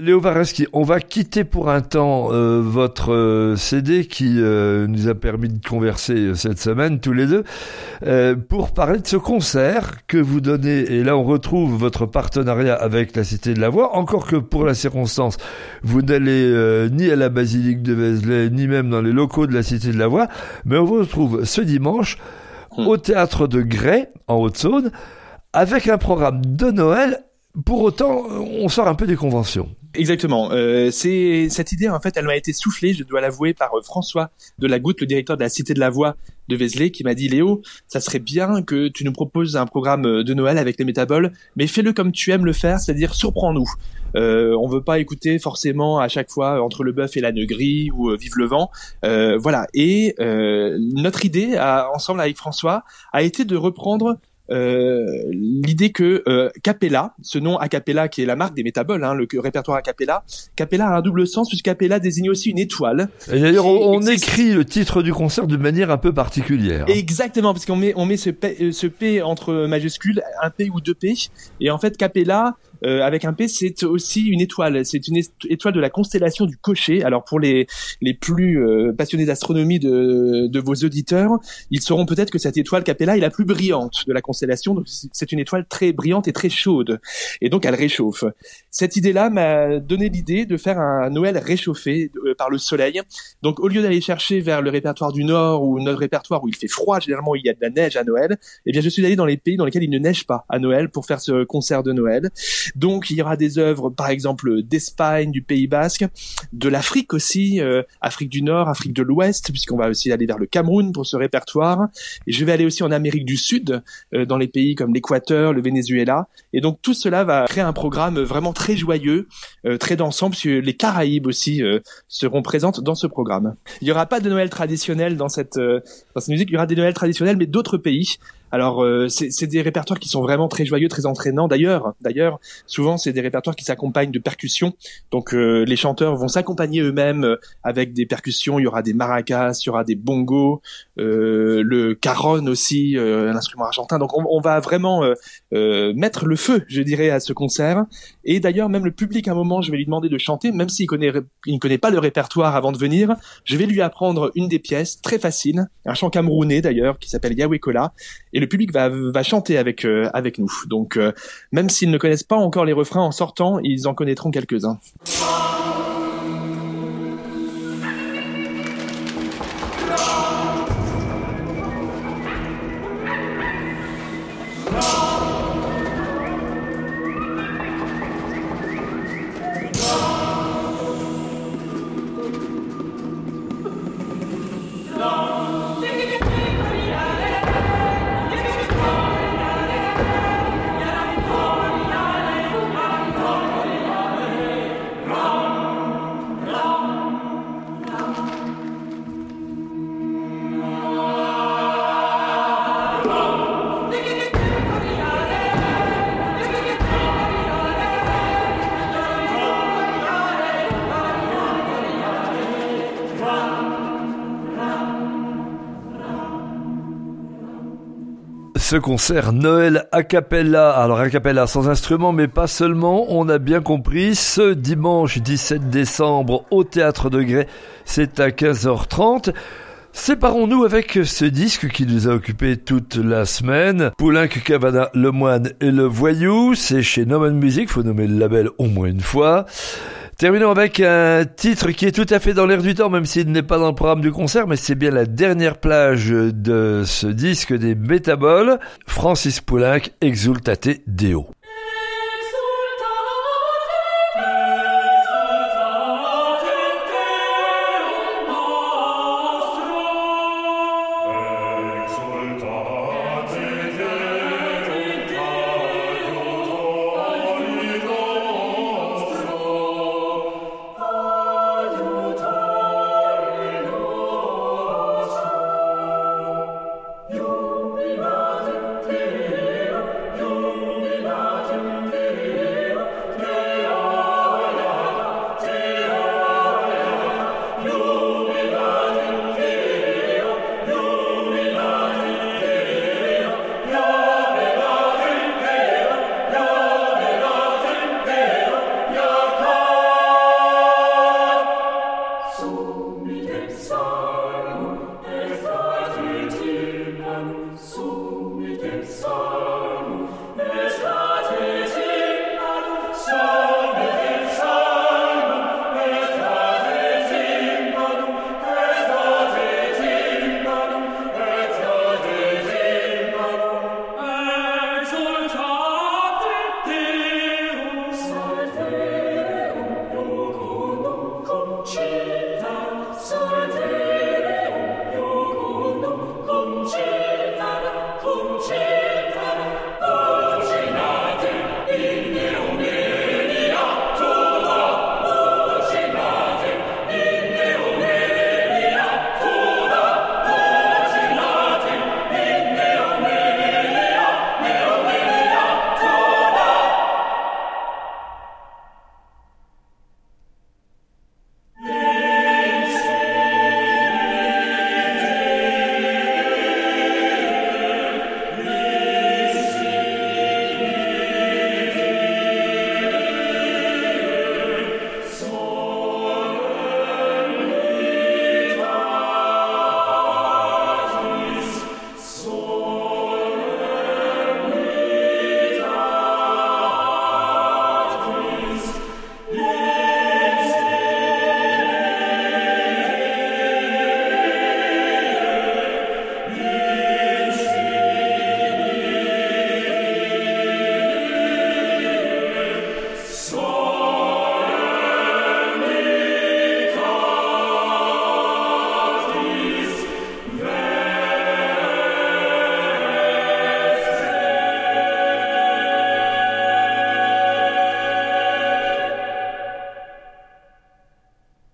Léo Vareski, on va quitter pour un temps euh, votre euh, CD qui euh, nous a permis de converser cette semaine tous les deux pour parler de ce concert que vous donnez. Et là, on retrouve votre partenariat avec la Cité de la Voix, encore que pour la circonstance, vous n'allez ni à la basilique de Vézelay, ni même dans les locaux de la Cité de la Voix, mais on vous retrouve ce dimanche hmm. au théâtre de Grès, en Haute-Saône, avec un programme de Noël. Pour autant, on sort un peu des conventions. Exactement. Euh, c'est cette idée en fait, elle m'a été soufflée, je dois l'avouer, par euh, François de la Goutte, le directeur de la Cité de la Voix de Vézelay, qui m'a dit Léo, ça serait bien que tu nous proposes un programme euh, de Noël avec les métaboles, mais fais-le comme tu aimes le faire, c'est-à-dire surprends-nous. Euh, on veut pas écouter forcément à chaque fois entre le bœuf et la gris ou euh, vive le vent. Euh, voilà. Et notre idée, à, ensemble avec François, a été de reprendre l'idée que euh, Capella, ce nom a Capella qui est la marque des métaboles, hein, le répertoire a Capella, Capella a un double sens puisque Capella désigne aussi une étoile. Et d'ailleurs, on, écrit le titre du concert de manière un peu particulière. Exactement, parce qu'on met on met ce P, euh, ce P entre majuscules, un P ou deux P, et en fait Capella euh, avec un P, c'est aussi une étoile. C'est une étoile de la constellation du Cocher. Alors pour les les plus euh, passionnés d'astronomie de, de vos auditeurs, ils sauront peut-être que cette étoile Capella est la plus brillante de la constellation. Donc c'est une étoile très brillante et très chaude, et donc elle réchauffe. Cette idée-là m'a donné l'idée de faire un Noël réchauffé euh, par le soleil. Donc au lieu d'aller chercher vers le répertoire du Nord ou notre répertoire où il fait froid, généralement il y a de la neige à Noël, eh bien je suis allé dans les pays dans lesquels il ne neige pas à Noël pour faire ce concert de Noël. Donc il y aura des œuvres, par exemple, d'Espagne, du Pays Basque, de l'Afrique aussi, euh, Afrique du Nord, Afrique de l'Ouest, puisqu'on va aussi aller vers le Cameroun pour ce répertoire. Et je vais aller aussi en Amérique du Sud, euh, dans les pays comme l'Équateur, le Venezuela. Et donc tout cela va créer un programme vraiment très joyeux, euh, très dansant, puisque les Caraïbes aussi seront présentes dans ce programme. Il n'y aura pas de Noël traditionnel dans cette, dans cette musique, il y aura des Noëls traditionnels, mais d'autres pays. Alors euh, c'est des répertoires qui sont vraiment très joyeux, très entraînants. D'ailleurs, d'ailleurs, souvent c'est des répertoires qui s'accompagnent de percussions. Donc euh, les chanteurs vont s'accompagner eux-mêmes euh, avec des percussions. Il y aura des maracas, il y aura des bongos, le caron aussi, un instrument argentin. Donc on, on va vraiment mettre le feu, je dirais, à ce concert. Et d'ailleurs, même le public, à un moment, je vais lui demander de chanter, même s'il connaît, il ne connaît pas le répertoire avant de venir. Je vais lui apprendre une des pièces très facile, un chant camerounais d'ailleurs qui s'appelle Yahweh Kola et le public va, va chanter avec, euh, avec nous. Donc euh, même s'ils ne connaissent pas encore les refrains en sortant, ils en connaîtront quelques-uns. Ce concert Noël a cappella. Alors a cappella sans instrument, mais pas seulement. On a bien compris. Ce dimanche 17 décembre au Théâtre de Grès, c'est à 15h30. Séparons-nous avec ce disque qui nous a occupé toute la semaine. Poulenc, Cavana, Le Moine et Le Voyou. C'est chez Noman Music. Faut nommer le label au moins une fois. Terminons avec un titre qui est tout à fait dans l'air du temps, même s'il n'est pas dans le programme du concert, mais c'est bien la dernière plage de ce disque des Métaboles, Francis Poulenc, Exultate Deo. Psalm, es hat mit ihm zu, mit dem Psalm.